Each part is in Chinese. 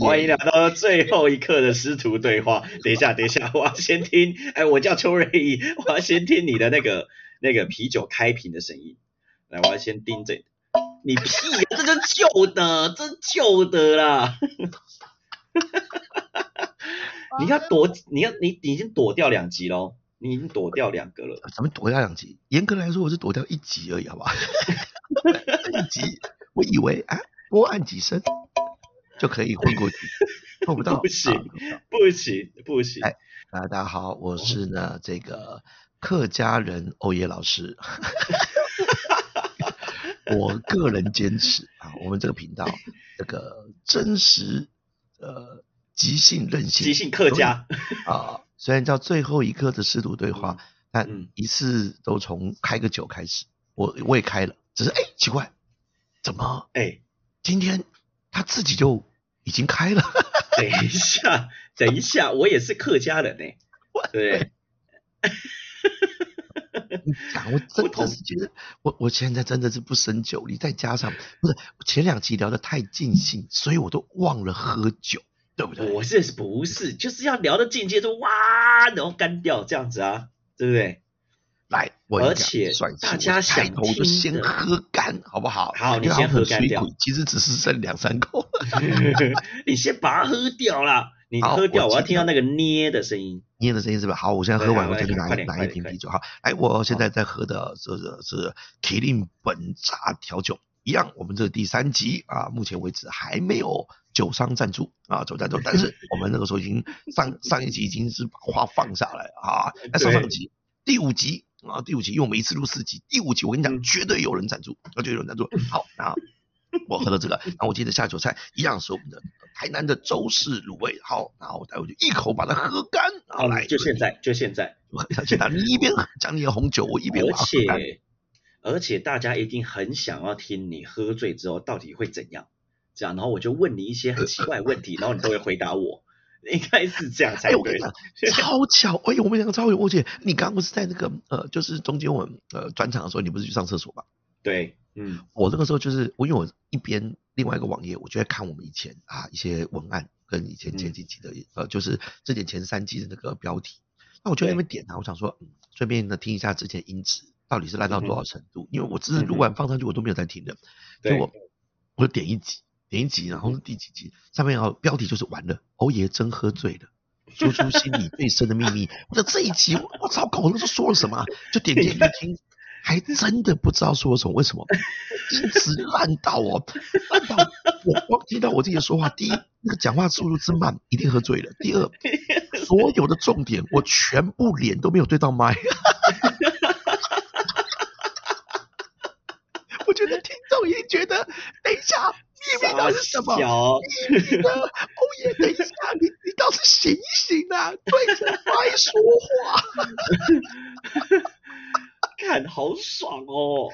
欢迎来到最后一刻的师徒对话。等一下，等一下，我要先听。哎，我叫邱瑞义，我要先听你的那个那个啤酒开瓶的声音。来，我要先盯着。你屁，这是旧的，这是旧的啦。你要躲，你要你你已经躲掉两集喽，你已经躲掉两个了。怎么躲掉两集？严格来说，我是躲掉一集而已，好不好？一集，我以为啊，多按几声就可以混过去，混 不到，不行，不行，不行。哎，大家好，我是呢这个客家人欧耶老师。我个人坚持啊，我们这个频道这个真实呃即兴任性，即兴客家啊，虽然叫最后一刻的师徒对话，但一次都从开个酒开始，我我也开了，只是哎奇怪，怎么哎今天他自己就已经开了？等一下，等一下，我也是客家人呢，对。你讲，我真的是觉得，我我现在真的是不胜酒力，再加上不是前两集聊的太尽兴，所以我都忘了喝酒，对不对？我是不是就是要聊的境界就哇，然后干掉这样子啊，对不对？来，而且大家想头就先喝干，好不好？好，你先喝干掉。其实只是剩两三口，你先把它喝掉啦。你喝掉，我要听到那个捏的声音，捏的声音是吧？好，我现在喝完，我再拿拿一瓶啤酒。哈，哎，我现在在喝的这个是麒麟本茶调酒，一样。我们这第三集啊，目前为止还没有酒商赞助啊，走赞助，但是 我们那个时候已经上上一集已经是把话放下来啊。那上上集第五集啊，第五集，因为我们一次录四集，第五集我跟你讲，绝对有人赞助，绝对有人赞助。好，然后。我喝了这个，然后我接着下酒菜，一样是我们的台南的周氏卤味。好，然后我待会就一口把它喝干。好，来，就现在，就现在。现在你一边讲你的红酒，我一边而且而且大家一定很想要听你喝醉之后到底会怎样，这样，然后我就问你一些很奇怪的问题，然后你都会回答我，应该是这样才对。超巧，哎，我们两个超有默契。你刚刚不是在那个呃，就是中间我们呃转场的时候，你不是去上厕所吗？对。嗯，我那个时候就是我，因为我一边另外一个网页，我就在看我们以前啊一些文案跟以前前几集的呃，就是之前前三季的那个标题，那我就在那边点啊，我想说，顺便呢听一下之前音质到底是烂到多少程度，因为我只是录完放上去我都没有在听的，结果我就点一集，点一集，然后是第几集，上面要标题就是完了，侯爷真喝醉了，说出心里最深的秘密，我说这一集我操，搞那时候说了什么，就点进去听。还真的不知道说什么，为什么？一直烂到哦，烂到我光听到我自己说话，第一那个讲话速度之慢，一定喝醉了；第二，所有的重点我全部脸都没有对到麦，我觉得听众也觉得，等一下秘密到底是什么？秘？欧耶，等一下，你你倒是醒一醒啊，对着麦说话。看，好爽哦！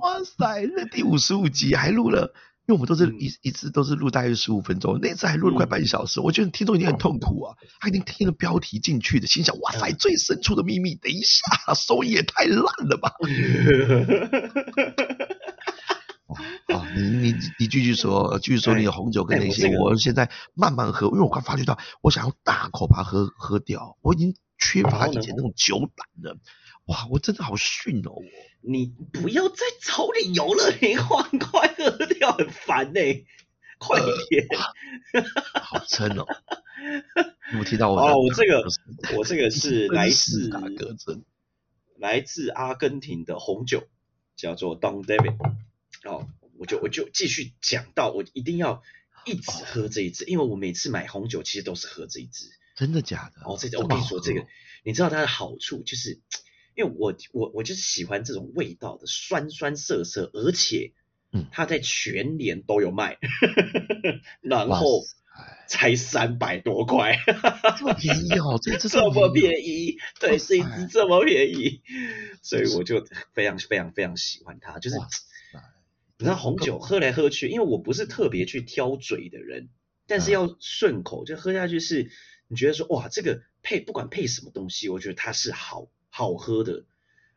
哇塞，那第五十五集还录了，因为我们都是一一次都是录大约十五分钟，那次还录了快半小时。我觉得听众已经很痛苦啊，他已经听了标题进去的，心想：哇塞，最深处的秘密，等一下收音也太烂了吧！啊，你你你继续说，继续说你的红酒跟那些，我现在慢慢喝，因为我刚发觉到，我想要大口把它喝喝掉，我已经缺乏以前那种酒胆了。哇，我真的好逊哦！我你不要再找理由了，你快快喝掉，很烦呢，快点！好撑哦！有听到我？哦，我这个我这个是 来自来自阿根廷的红酒，叫做 Don David。就我就继续讲到，我一定要一直喝这一支，因为我每次买红酒其实都是喝这一支。真的假的？哦，这我跟你说这个，你知道它的好处就是。因为我我我就是喜欢这种味道的酸酸涩涩，而且，嗯，它在全年都有卖，然后才三百多块，这么便宜哦，这 这这么便宜，对，是一支这么便宜，所以我就非常非常非常喜欢它，就是你知道红酒喝来喝去，因为我不是特别去挑嘴的人，但是要顺口，就喝下去是，你觉得说哇，这个配不管配什么东西，我觉得它是好。好喝的，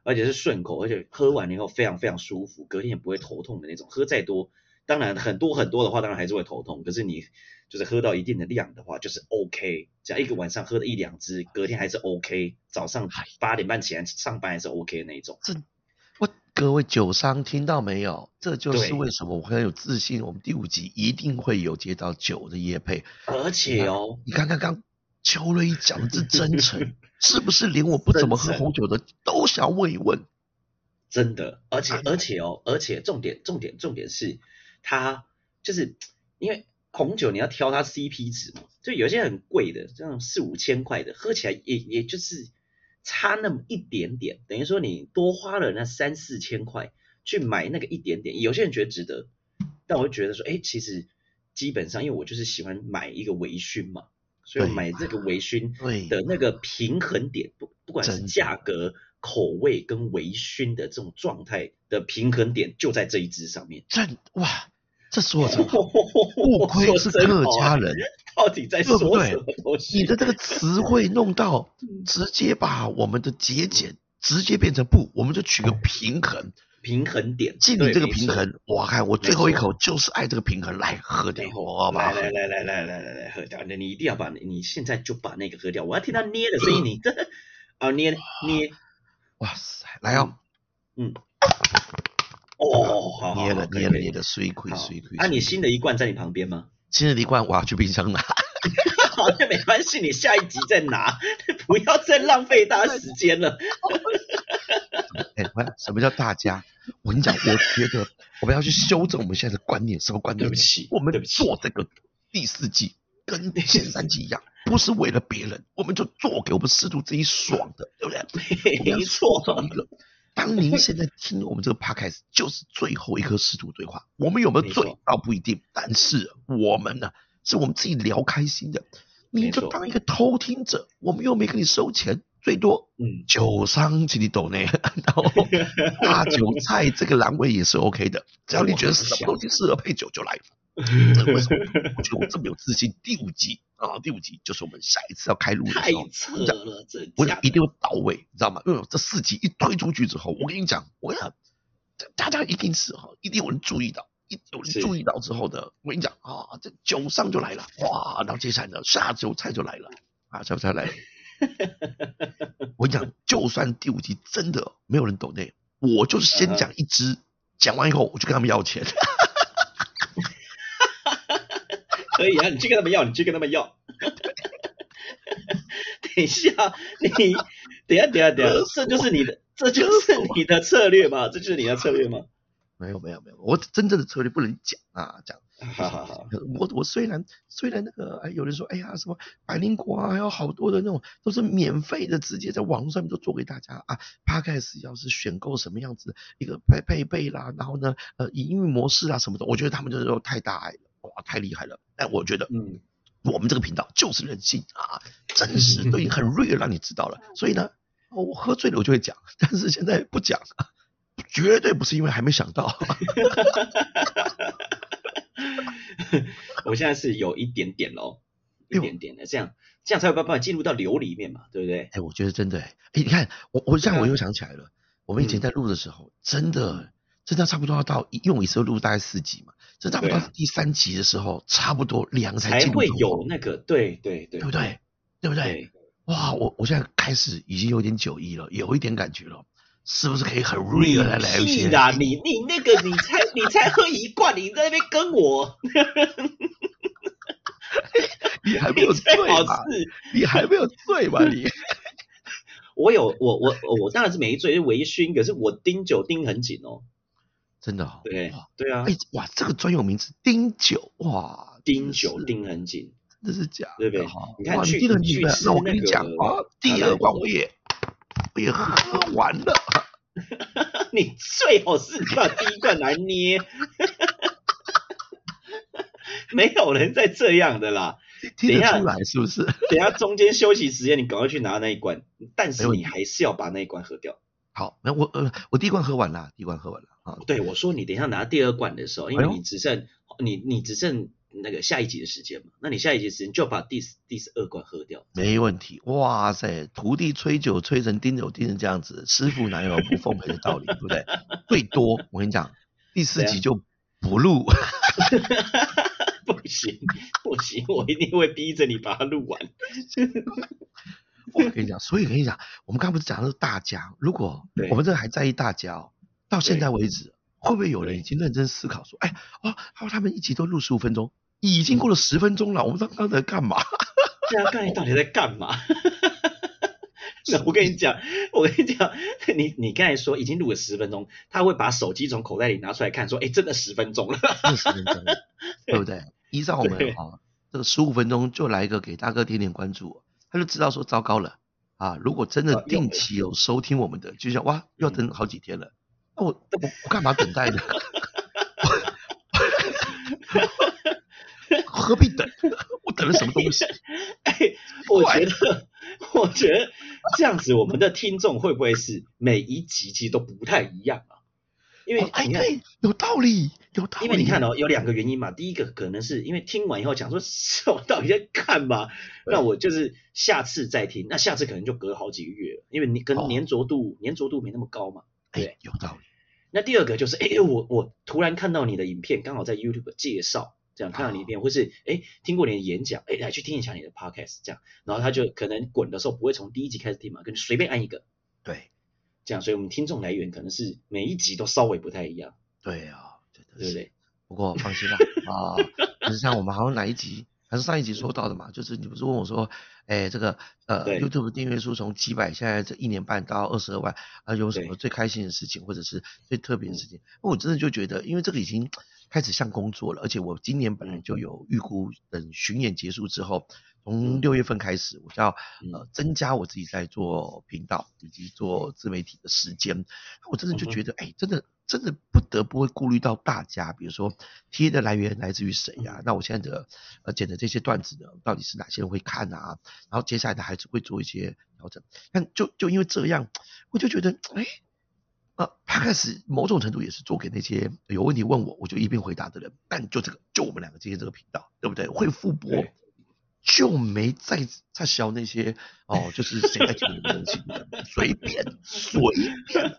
而且是顺口，而且喝完以后非常非常舒服，隔天也不会头痛的那种。喝再多，当然很多很多的话，当然还是会头痛。可是你就是喝到一定的量的话，就是 OK。只要一个晚上喝了一两支，隔天还是 OK。早上八点半起来上班还是 OK 的那一种。各位酒商听到没有？这就是为什么我很有自信，我们第五集一定会有接到酒的业配。而且哦，你看刚刚邱瑞讲是真诚，是不是连我不怎么喝红酒的都想问一问？真的，而且而且哦，而且重点重点重点是，它就是因为红酒你要挑它 CP 值嘛，就有些很贵的，这种四五千块的，喝起来也也就是差那么一点点，等于说你多花了那三四千块去买那个一点点，有些人觉得值得，但我会觉得说，哎，其实基本上因为我就是喜欢买一个微醺嘛，所以买这个微醺的那个平衡点，不不管是价格。口味跟微醺的这种状态的平衡点就在这一支上面。这哇，这说的真好，不愧是客家人。到底在说什么东西？你的这个词汇弄到直接把我们的节俭直接变成不，我们就取个平衡平衡点。记你这个平衡，我看我最后一口就是爱这个平衡，来喝掉，好吧？来来来来来来来喝掉。那你一定要把你现在就把那个喝掉，我要听他捏的声音。你这啊捏捏。哇塞，来哦，嗯，哦，好，捏了捏了捏了，水亏水亏。那你新的一罐在你旁边吗？新的一罐我要去冰箱拿。好，那没关系，你下一集再拿，不要再浪费大家时间了。哎，什么叫大家？我跟你讲，我觉得我们要去修正我们现在的观念，什么观念？对不起，我们做这个第四季跟前三季一样。不是为了别人，我们就做给我们师徒自己爽的，对不对？没错。当您现在听我们这个 podcast，就是最后一颗师徒对话。我们有没有醉倒不一定，但是我们呢，是我们自己聊开心的。你就当一个偷听者，我们又没给你收钱，最多嗯酒商请你懂内。然后 大酒菜这个栏位也是 OK 的，只要你觉得什么东西适合配酒就来。为什么？我觉得我这么有自信。第五集啊，第五集就是我们下一次要开录的时候，太扯了，这我一定会到位，你知道吗？因为这四集一推出去之后，我跟你讲，我讲大家一定是哈，一定有人注意到，一有人注意到之后呢，我跟你讲啊，这酒上就来了，哇，然后接下来呢，下酒菜就来了，啊，下酒菜来了。我跟你讲，就算第五集真的没有人懂那，我就是先讲一支，讲完以后我就跟他们要钱。可以啊，你去跟他们要，你去跟他们要。等一下，你等下等下等下，这就是你的，这就是你的策略吗？这就是你的策略吗？没有没有没有，我真正的策略不能讲啊，讲。好好好，我我虽然虽然那个哎，有人说哎呀什么百灵果啊，还有好多的那种都是免费的，直接在网络上面都做给大家啊。Podcast 要是选购什么样子一个配配备啦，然后呢呃营运模式啊什么的，我觉得他们就是说太大爱了。哇，太厉害了！但我觉得，嗯，我们这个频道就是任性啊，真 实都已经很锐让你知道了。所以呢，我喝醉了我就会讲，但是现在不讲，绝对不是因为还没想到。我现在是有一点点喽，一点点的，这样这样才有办法进入到流里面嘛，对不对？哎，我觉得真的，哎，你看我我这样我又想起来了，我们以前在录的时候，真的真的差不多要到，因为我一次录大概四集嘛。这差不多第三集的时候，差不多两才会有那个，对对对，对不对？对不对？哇，我我现在开始已经有点酒意了，有一点感觉了，是不是可以很 real 来来一些？的，你你那个你才你才喝一罐，你在那边跟我，你还没有醉吧？你还没有醉吧？你，我有我我我当然是没醉，是微醺，可是我盯酒盯很紧哦。真的，对对啊，哎哇，这个专有名词丁酒哇，丁酒盯很紧，这是假，对不对？你看去去那我跟你讲啊，第二罐我也我也喝完了，你最好是把第一罐来捏，没有人再这样的啦，听得出来是不是？等下中间休息时间，你赶快去拿那一罐，但是你还是要把那一罐喝掉。好，那我呃，我第一罐喝完了，第一罐喝完了啊。对，我说你等一下拿第二罐的时候，因为你只剩你你只剩那个下一集的时间嘛，那你下一集时间就把第第十二罐喝掉。没问题，哇塞，徒弟吹酒吹成丁酒丁成这样子，师傅哪有不奉陪的道理，对不对？最多我跟你讲，第四集就不录。不行不行，我一定会逼着你把它录完。我跟你讲，所以跟你讲，我们刚刚不是讲的是大家，如果我们这还在意大家哦，到现在为止，会不会有人已经认真思考说，哎，哦，哦，他们一集都录十五分钟，已经过了十分钟了，我们刚刚在干嘛？对啊，刚才到底在干嘛？那我跟你讲，我跟你讲，你你刚才说已经录了十分钟，他会把手机从口袋里拿出来看，说，哎，真的十分钟了，十分钟，对不对？依照我们啊，这个十五分钟就来一个给大哥点点关注。他就知道说糟糕了啊！如果真的定期有收听我们的，就像哇，要等好几天了，那我我我干嘛等待呢？何必等？我等了什么东西？哎，我觉得，我觉得这样子，我们的听众会不会是每一集其实都不太一样啊？因为哎，对，有道理，有道理。因为你看哦，有两个原因嘛。第一个可能是因为听完以后讲说，我到底在干嘛？那我就是下次再听，那下次可能就隔好几个月了，因为你跟粘着度粘着度没那么高嘛。对，有道理。那第二个就是，哎，我我突然看到你的影片，刚好在 YouTube 介绍，这样看到你影片，或是哎听过你的演讲，哎来去听一下你的 Podcast，这样，然后他就可能滚的时候不会从第一集开始听嘛，跟随便按一个。对。这样，所以我们听众来源可能是每一集都稍微不太一样。对啊，对不对？不过放心啦，啊，就是像我们好像哪一集还是上一集说到的嘛，就是你不是问我说，哎，这个呃，YouTube 订阅数从几百，现在这一年半到二十二万，啊，有什么最开心的事情，或者是最特别的事情？我真的就觉得，因为这个已经开始像工作了，而且我今年本来就有预估，等巡演结束之后。从六月份开始，我就要呃增加我自己在做频道以及做自媒体的时间。我真的就觉得，哎，真的真的不得不会顾虑到大家，比如说贴的来源来自于谁呀？那我现在的呃剪的这些段子呢，到底是哪些人会看啊？然后接下来的还是会做一些调整。但就就因为这样，我就觉得，哎，呃，他开始某种程度也是做给那些有问题问我，我就一并回答的人。但就这个，就我们两个今天这个频道，对不对？会复播。就没再再消那些哦，就是谁在讲你们东西，随便随便，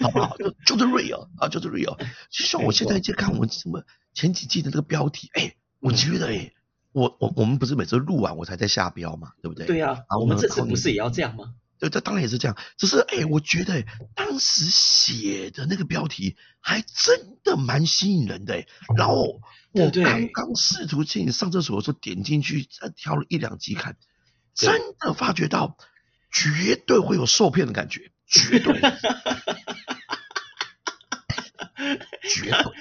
好不好？就就是 real 啊，就是 real。就像我现在在看我们什么前几季的那个标题，哎，我觉得哎，我我我们不是每次录完我才在下标嘛，对不对？对呀，我们这次不是也要这样吗？对，这当然也是这样。只是哎，我觉得当时写的那个标题还真的蛮吸引人的。然后我刚刚试图进上厕所的时候点进去，再挑了一两集看，真的发觉到绝对会有受骗的感觉，绝对，绝对。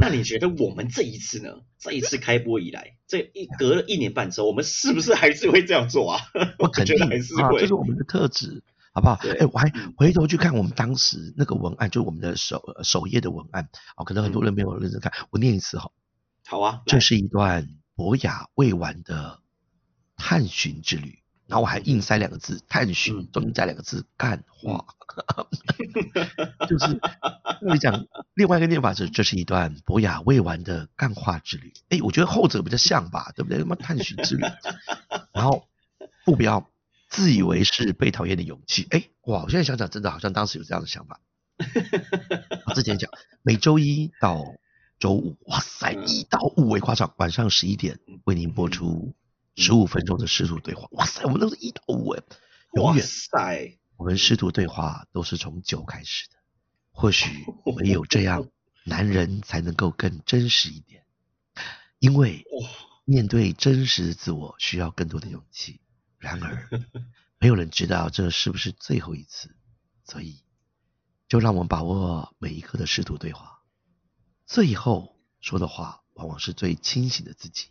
那你觉得我们这一次呢？这一次开播以来，这一隔了一年半之后，我们是不是还是会这样做啊？我肯定还是会，这是我们的特质，好不好？哎，我还回头去看我们当时那个文案，就我们的首首页的文案，哦，可能很多人没有认真看，我念一次哈。好啊，这是一段博雅未完的探寻之旅。然后我还硬塞两个字探寻，中间加两个字干话，就是我讲另外一个念法是，这是一段博雅未完的干话之旅。哎，我觉得后者比较像吧，对不对？什么探寻之旅？然后副标自以为是被讨厌的勇气。哎，哇！我现在想想，真的好像当时有这样的想法。我之前讲每周一到周五，哇塞，一到五为夸张，晚上十一点为您播出。十五分钟的师徒对话，哇塞，我们都是一到五哎，永远塞。我们师徒对话都是从九开始的，或许唯有这样，男人才能够更真实一点，因为面对真实的自我需要更多的勇气。然而，没有人知道这是不是最后一次，所以就让我们把握每一刻的师徒对话，最后说的话往往是最清醒的自己，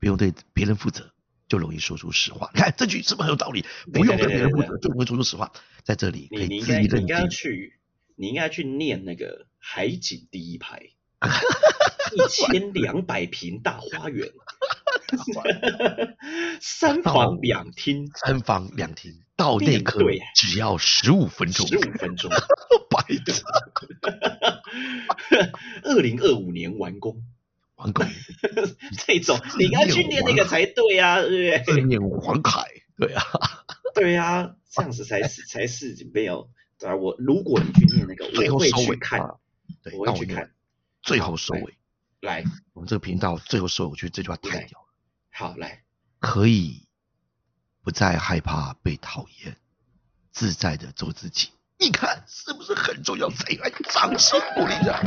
不用对别人负责。就容易说出实话。你看这句是不是很有道理？不用跟别人负责，就容易说出实话。在这里可以自己认定。你应该去，你应该去念那个海景第一排，一千两百平大花园，三房两厅，三房两厅到那刻只要十五分钟，十五分钟，白的。二零二五年完工。黄狗，这种你应该去念那个才对啊，对不对？念黄凯，对啊，对啊，这样子才是才是没有。啊，我如果你去念那个，我会去看，对，我会去看。最后收尾，来，我们这个频道最后收尾，我觉得这句话太屌了。好，来，可以不再害怕被讨厌，自在的做自己。你看是不是很重要？谁来掌声鼓励一下？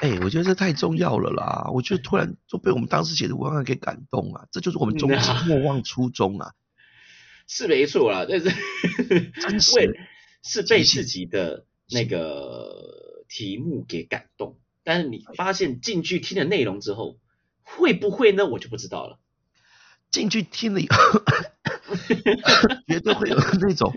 哎，我觉得这太重要了啦！我觉得突然就被我们当时写的文案给感动啊，这就是我们终极 莫忘初衷啊！是没错啦，但是为是被自己的那个题目给感动，但是你发现进去听的内容之后，会不会呢？我就不知道了。进去听了以后，绝对会有那种。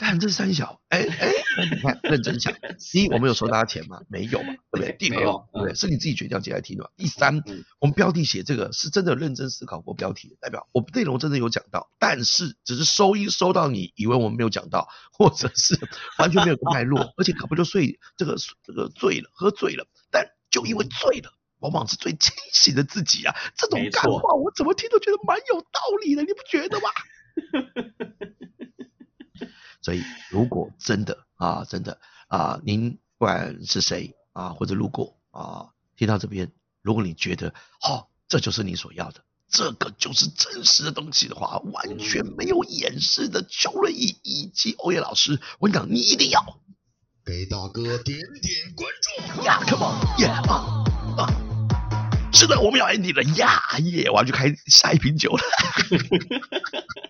看这三小，哎哎，你看 认真想，第一我们有收大家钱吗？没有嘛，对不对？第二，对不对？是你自己决定要进来听的。第三，我们标题写这个是真的认真思考过标题，代表我们内容真的有讲到，但是只是收音收到你以为我们没有讲到，或者是完全没有脉络，而且可不就睡这个这个醉了，喝醉了，但就因为醉了，往往是最清醒的自己啊。这种感话我怎么听都觉得蛮有道理的，你不觉得吗？所以，如果真的啊，真的啊，您不管是谁啊，或者路过啊，听到这边，如果你觉得好，这就是你所要的，这个就是真实的东西的话，完全没有掩饰的，邱瑞义以及欧耶老师，我跟你讲，你一定要给大哥点点关注呀，Come on，耶啊啊！是的，我们要 ending 了呀耶，我要去开下一瓶酒了。